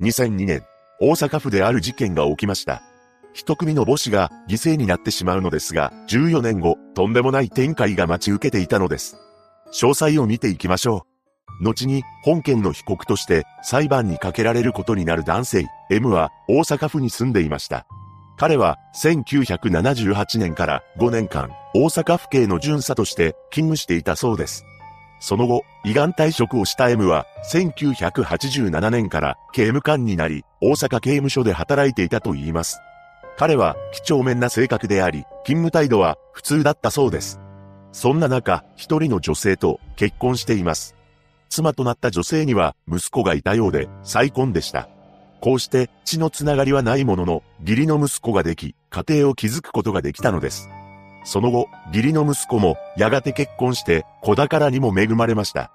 2002年、大阪府である事件が起きました。一組の母子が犠牲になってしまうのですが、14年後、とんでもない展開が待ち受けていたのです。詳細を見ていきましょう。後に、本件の被告として裁判にかけられることになる男性、M は大阪府に住んでいました。彼は1978年から5年間、大阪府警の巡査として勤務していたそうです。その後、胃がん退職をした M は、1987年から刑務官になり、大阪刑務所で働いていたと言います。彼は、几帳面な性格であり、勤務態度は普通だったそうです。そんな中、一人の女性と結婚しています。妻となった女性には息子がいたようで、再婚でした。こうして血のつながりはないものの、義理の息子ができ、家庭を築くことができたのです。その後、義理の息子もやがて結婚して子宝にも恵まれました。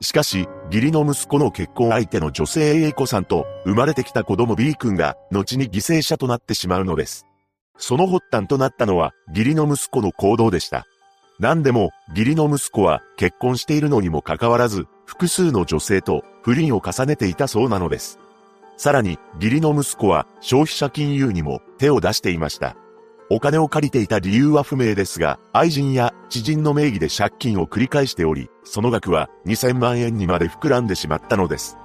しかし、義理の息子の結婚相手の女性 A 子さんと生まれてきた子供 B 君が後に犠牲者となってしまうのです。その発端となったのは義理の息子の行動でした。何でも、義理の息子は結婚しているのにもかかわらず、複数の女性と不倫を重ねていたそうなのです。さらに、義理の息子は消費者金融にも手を出していました。お金を借りていた理由は不明ですが、愛人や知人の名義で借金を繰り返しており、その額は2000万円にまで膨らんでしまったのです。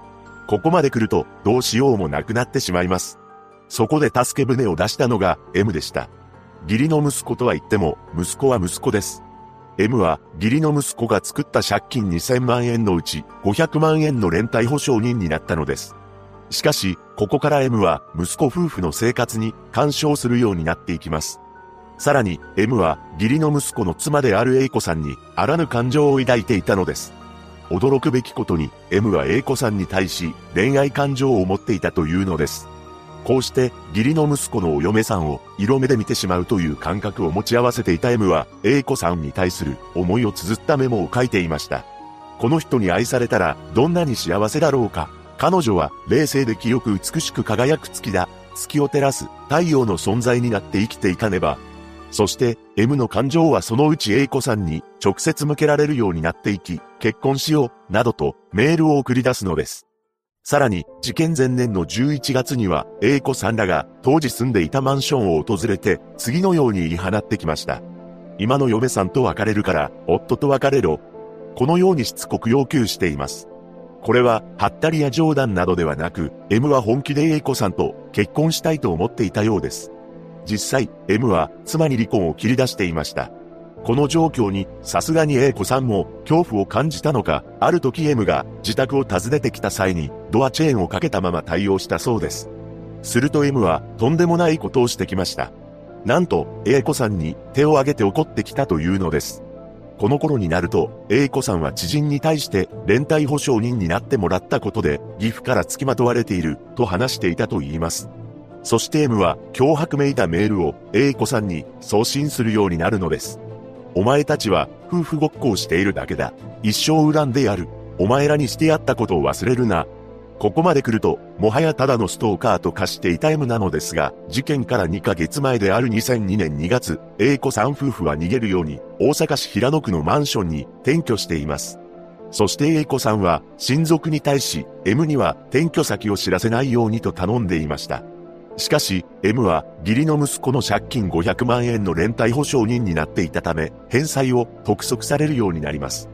ここまで来ると、どうしようもなくなってしまいます。そこで助け舟を出したのが M でした。義理の息子とは言っても、息子は息子です。M は義理の息子が作った借金2000万円のうち500万円の連帯保証人になったのです。しかし、ここから M は息子夫婦の生活に干渉するようになっていきます。さらに、M は義理の息子の妻である A 子さんにあらぬ感情を抱いていたのです。驚くべきことに M は A 子さんに対し恋愛感情を持っていたというのです。こうして義理の息子のお嫁さんを色目で見てしまうという感覚を持ち合わせていた M は A 子さんに対する思いを綴ったメモを書いていました。この人に愛されたらどんなに幸せだろうか。彼女は冷静で清く美しく輝く月だ。月を照らす太陽の存在になって生きていかねば。そして M の感情はそのうち A 子さんに直接向けられるようになっていき、結婚しよう、などとメールを送り出すのです。さらに、事件前年の11月には、A 子さんらが当時住んでいたマンションを訪れて、次のように言い放ってきました。今の嫁さんと別れるから、夫と別れろ。このようにしつこく要求しています。これは、はったりや冗談などではなく、M は本気で A 子さんと結婚したいと思っていたようです。実際、M は妻に離婚を切り出していました。この状況に、さすがに A 子さんも恐怖を感じたのか、ある時 M が自宅を訪ねてきた際に、ドアチェーンをかけたまま対応したそうです。すると M はとんでもないことをしてきました。なんと、A 子さんに手を挙げて怒ってきたというのです。この頃になると、A 子さんは知人に対して連帯保証人になってもらったことで、岐阜から付きまとわれている、と話していたと言います。そして M は脅迫めいたメールを A 子さんに送信するようになるのです。お前たちは夫婦ごっこをしているだけだ。一生恨んでやる。お前らにしてやったことを忘れるな。ここまで来ると、もはやただのストーカーと化していた M なのですが、事件から2ヶ月前である2002年2月、A 子さん夫婦は逃げるように、大阪市平野区のマンションに転居しています。そして A 子さんは、親族に対し、M には転居先を知らせないようにと頼んでいました。しかし、M は義理の息子の借金500万円の連帯保証人になっていたため、返済を督促されるようになります。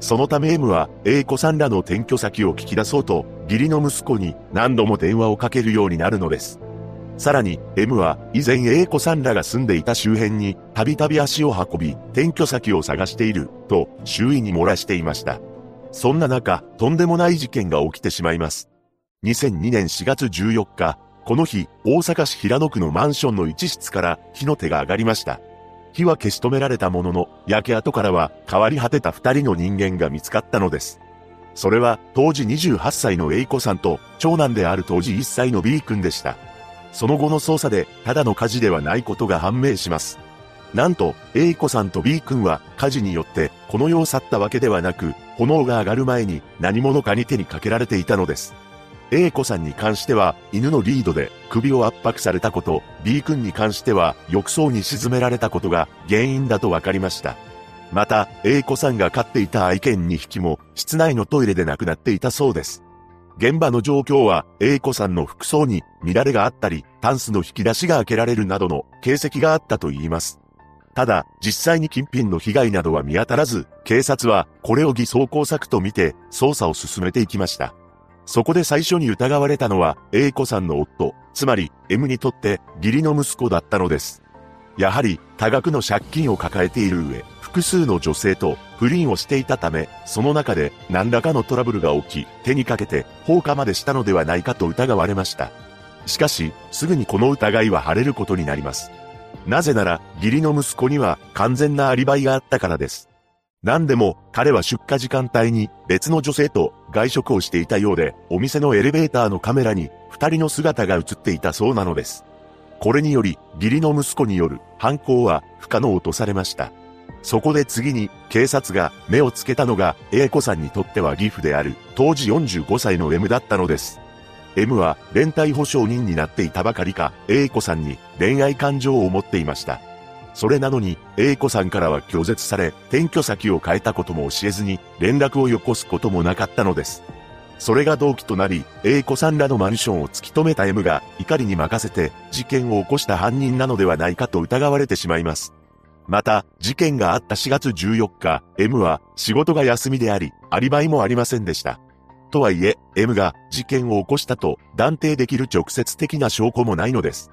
そのため M は A 子さんらの転居先を聞き出そうと、義理の息子に何度も電話をかけるようになるのです。さらに、M は以前 A 子さんらが住んでいた周辺にたびたび足を運び、転居先を探している、と周囲に漏らしていました。そんな中、とんでもない事件が起きてしまいます。2002年4月14日、この日、大阪市平野区のマンションの一室から火の手が上がりました。火は消し止められたものの、焼け跡からは変わり果てた二人の人間が見つかったのです。それは当時28歳の A 子さんと長男である当時1歳の B 君でした。その後の捜査でただの火事ではないことが判明します。なんと A 子さんと B 君は火事によってこの世を去ったわけではなく、炎が上がる前に何者かに手にかけられていたのです。A 子さんに関しては犬のリードで首を圧迫されたこと、B 君に関しては浴槽に沈められたことが原因だと分かりました。また、A 子さんが飼っていた愛犬2匹も室内のトイレで亡くなっていたそうです。現場の状況は A 子さんの服装に乱れがあったり、タンスの引き出しが開けられるなどの形跡があったと言います。ただ、実際に金品の被害などは見当たらず、警察はこれを偽装工作とみて捜査を進めていきました。そこで最初に疑われたのは A 子さんの夫、つまり M にとって義理の息子だったのです。やはり多額の借金を抱えている上、複数の女性と不倫をしていたため、その中で何らかのトラブルが起き、手にかけて放火までしたのではないかと疑われました。しかし、すぐにこの疑いは晴れることになります。なぜなら、義理の息子には完全なアリバイがあったからです。何でも、彼は出荷時間帯に別の女性と外食をしていたようで、お店のエレベーターのカメラに二人の姿が映っていたそうなのです。これにより、義理の息子による犯行は不可能とされました。そこで次に警察が目をつけたのが A 子さんにとっては義父である当時45歳の M だったのです。M は連帯保証人になっていたばかりか A 子さんに恋愛感情を持っていました。それなのに A 子さんからは拒絶され転居先を変えたことも教えずに連絡をよこすこともなかったのです。それが動機となり A 子さんらのマンションを突き止めた M が怒りに任せて事件を起こした犯人なのではないかと疑われてしまいます。また、事件があった4月14日、M は仕事が休みであり、アリバイもありませんでした。とはいえ、M が事件を起こしたと断定できる直接的な証拠もないのです。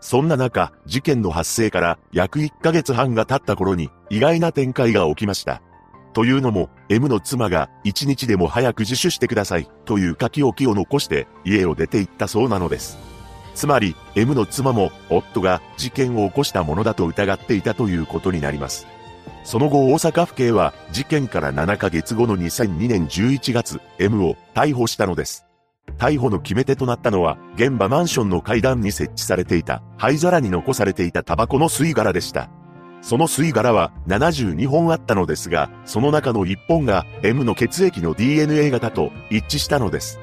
そんな中、事件の発生から約1ヶ月半が経った頃に意外な展開が起きました。というのも、M の妻が1日でも早く自首してくださいという書き置きを残して家を出て行ったそうなのです。つまり、M の妻も、夫が事件を起こしたものだと疑っていたということになります。その後大阪府警は事件から7ヶ月後の2002年11月、M を逮捕したのです。逮捕の決め手となったのは、現場マンションの階段に設置されていた灰皿に残されていたタバコの吸い殻でした。その吸い殻は72本あったのですが、その中の1本が M の血液の DNA 型と一致したのです。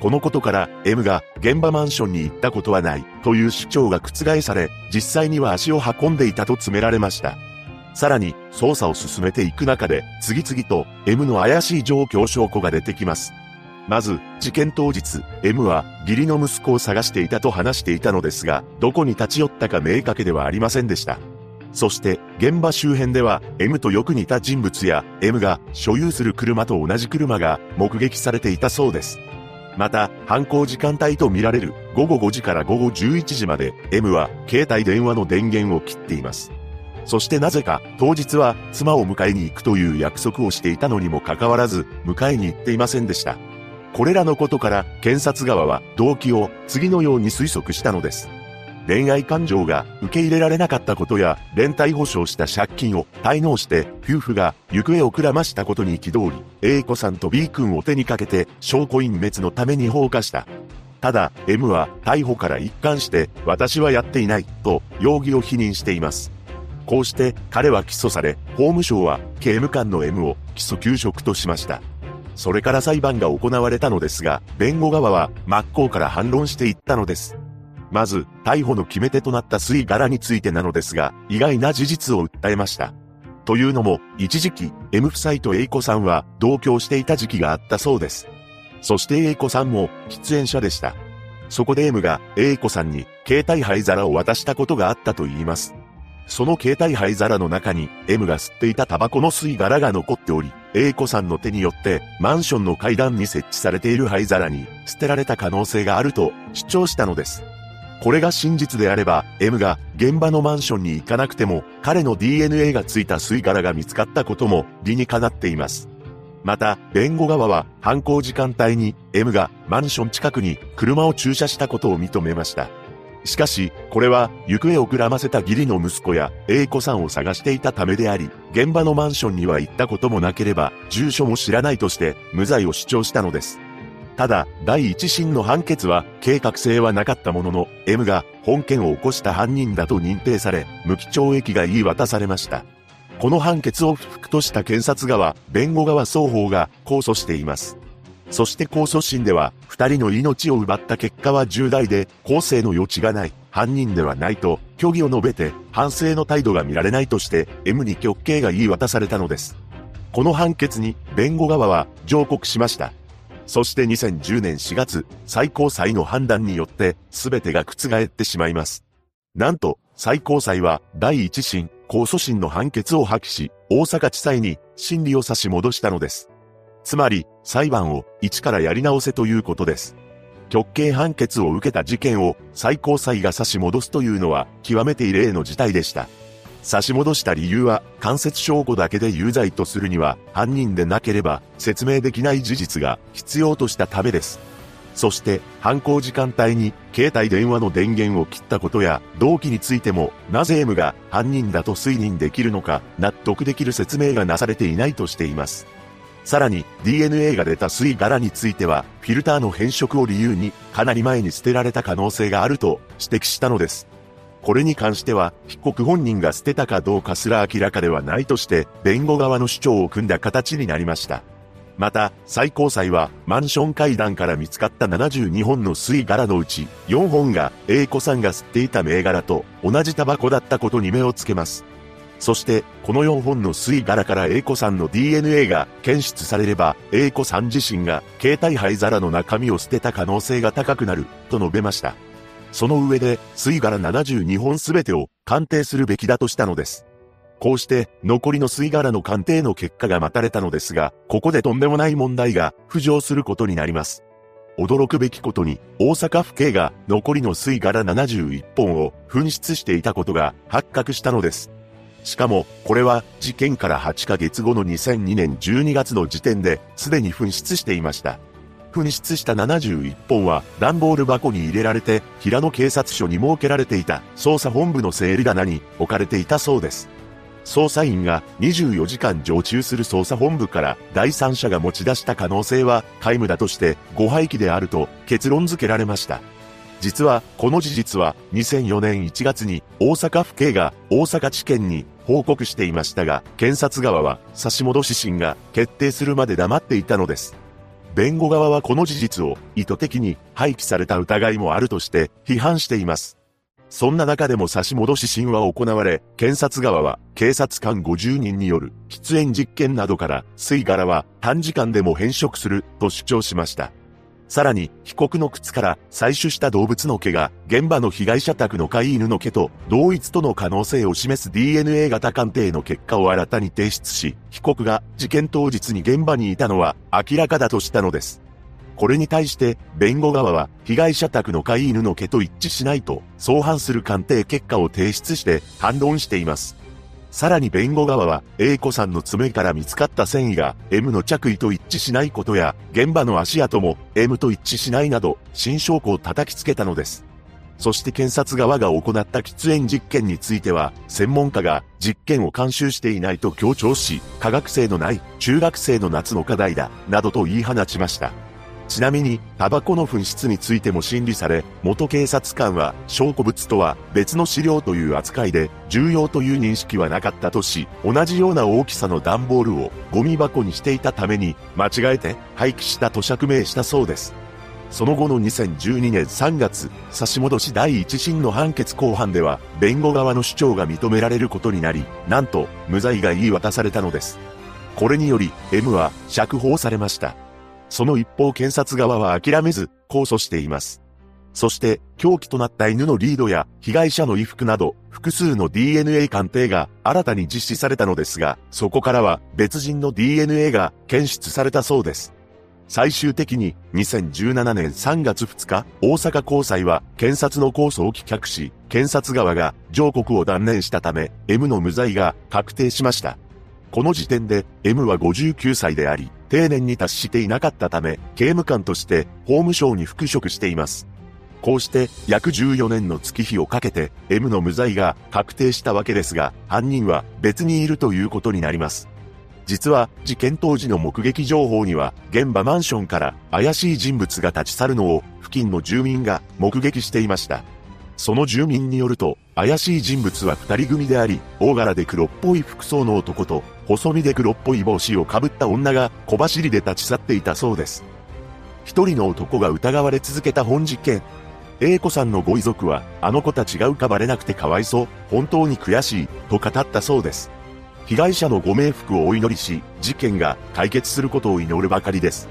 このことから M が現場マンションに行ったことはないという主張が覆され、実際には足を運んでいたと詰められました。さらに、捜査を進めていく中で、次々と M の怪しい状況証拠が出てきます。まず、事件当日、M は義理の息子を探していたと話していたのですが、どこに立ち寄ったか明確ではありませんでした。そして、現場周辺では、M とよく似た人物や、M が所有する車と同じ車が目撃されていたそうです。また、犯行時間帯とみられる午後5時から午後11時まで M は携帯電話の電源を切っています。そしてなぜか当日は妻を迎えに行くという約束をしていたのにもかかわらず迎えに行っていませんでした。これらのことから検察側は動機を次のように推測したのです。恋愛感情が受け入れられなかったことや、連帯保証した借金を滞納して、夫婦が行方をくらましたことに憤り、A 子さんと B 君を手にかけて、証拠隠滅のために放火した。ただ、M は逮捕から一貫して、私はやっていない、と容疑を否認しています。こうして彼は起訴され、法務省は刑務官の M を起訴休職としました。それから裁判が行われたのですが、弁護側は真っ向から反論していったのです。まず、逮捕の決め手となった吸い殻についてなのですが、意外な事実を訴えました。というのも、一時期、M 夫妻と A 子さんは同居していた時期があったそうです。そして A 子さんも喫煙者でした。そこで M が A 子さんに携帯灰皿を渡したことがあったと言います。その携帯灰皿の中に M が吸っていたタバコの吸い殻が残っており、A 子さんの手によってマンションの階段に設置されている灰皿に捨てられた可能性があると主張したのです。これが真実であれば、M が現場のマンションに行かなくても、彼の DNA がついた吸い殻が見つかったことも理にかなっています。また、弁護側は犯行時間帯に M がマンション近くに車を駐車したことを認めました。しかし、これは行方をくらませた義理の息子や A 子さんを探していたためであり、現場のマンションには行ったこともなければ、住所も知らないとして無罪を主張したのです。ただ、第一審の判決は計画性はなかったものの、M が本件を起こした犯人だと認定され、無期懲役が言い渡されました。この判決を不服とした検察側、弁護側双方が控訴しています。そして控訴審では、二人の命を奪った結果は重大で、公正の余地がない、犯人ではないと、虚偽を述べて、反省の態度が見られないとして、M に極刑が言い渡されたのです。この判決に、弁護側は上告しました。そして2010年4月、最高裁の判断によって、全てが覆ってしまいます。なんと、最高裁は、第一審、控訴審の判決を破棄し、大阪地裁に、審理を差し戻したのです。つまり、裁判を、一からやり直せということです。極刑判決を受けた事件を、最高裁が差し戻すというのは、極めて異例の事態でした。差し戻した理由は、間接証拠だけで有罪とするには、犯人でなければ、説明できない事実が必要としたためです。そして、犯行時間帯に、携帯電話の電源を切ったことや、動機についても、なぜ M が犯人だと推認できるのか、納得できる説明がなされていないとしています。さらに、DNA が出た吸い殻については、フィルターの変色を理由に、かなり前に捨てられた可能性があると指摘したのです。これに関しては、被告本人が捨てたかどうかすら明らかではないとして、弁護側の主張を組んだ形になりました。また、最高裁は、マンション階段から見つかった72本の吸い殻のうち、4本が、A 子さんが吸っていた銘柄と、同じタバコだったことに目をつけます。そして、この4本の吸い殻から A 子さんの DNA が検出されれば、A 子さん自身が、携帯灰皿の中身を捨てた可能性が高くなる、と述べました。その上で、吸い殻72本すべてを鑑定するべきだとしたのです。こうして、残りの吸い殻の鑑定の結果が待たれたのですが、ここでとんでもない問題が浮上することになります。驚くべきことに、大阪府警が残りの吸い殻71本を紛失していたことが発覚したのです。しかも、これは事件から8ヶ月後の2002年12月の時点ですでに紛失していました。紛失した71本は段ボール箱に入れられて平野警察署に設けられていた捜査本部の整理棚に置かれていたそうです。捜査員が24時間常駐する捜査本部から第三者が持ち出した可能性は皆無だとして誤廃棄であると結論付けられました。実はこの事実は2004年1月に大阪府警が大阪地検に報告していましたが検察側は差し戻し審が決定するまで黙っていたのです。弁護側はこの事実を意図的に廃棄された疑いもあるとして批判しています。そんな中でも差し戻し審は行われ、検察側は警察官50人による喫煙実験などから吸い殻は短時間でも変色すると主張しました。さらに、被告の靴から採取した動物の毛が、現場の被害者宅の飼い犬の毛と同一との可能性を示す DNA 型鑑定の結果を新たに提出し、被告が事件当日に現場にいたのは明らかだとしたのです。これに対して、弁護側は、被害者宅の飼い犬の毛と一致しないと、相反する鑑定結果を提出して反論しています。さらに弁護側は、A 子さんの爪から見つかった繊維が M の着衣と一致しないことや、現場の足跡も M と一致しないなど、新証拠を叩きつけたのです。そして検察側が行った喫煙実験については、専門家が実験を監修していないと強調し、科学性のない中学生の夏の課題だ、などと言い放ちました。ちなみに、タバコの紛失についても審理され、元警察官は、証拠物とは別の資料という扱いで、重要という認識はなかったとし、同じような大きさの段ボールをゴミ箱にしていたために、間違えて廃棄したと釈明したそうです。その後の2012年3月、差し戻し第一審の判決公判では、弁護側の主張が認められることになり、なんと、無罪が言い渡されたのです。これにより、M は釈放されました。その一方検察側は諦めず、控訴しています。そして、凶器となった犬のリードや被害者の衣服など、複数の DNA 鑑定が新たに実施されたのですが、そこからは別人の DNA が検出されたそうです。最終的に2017年3月2日、大阪高裁は検察の控訴を棄却し、検察側が上告を断念したため、M の無罪が確定しました。この時点で M は59歳であり、定年に達していなかったため、刑務官として法務省に復職しています。こうして約14年の月日をかけて M の無罪が確定したわけですが、犯人は別にいるということになります。実は事件当時の目撃情報には現場マンションから怪しい人物が立ち去るのを付近の住民が目撃していました。その住民によると、怪しい人物は二人組であり、大柄で黒っぽい服装の男と、細身で黒っぽい帽子をかぶった女が小走りで立ち去っていたそうです。一人の男が疑われ続けた本実験。A 子さんのご遺族は、あの子たちが浮かばれなくてかわいそう、本当に悔しい、と語ったそうです。被害者のご冥福をお祈りし、事件が解決することを祈るばかりです。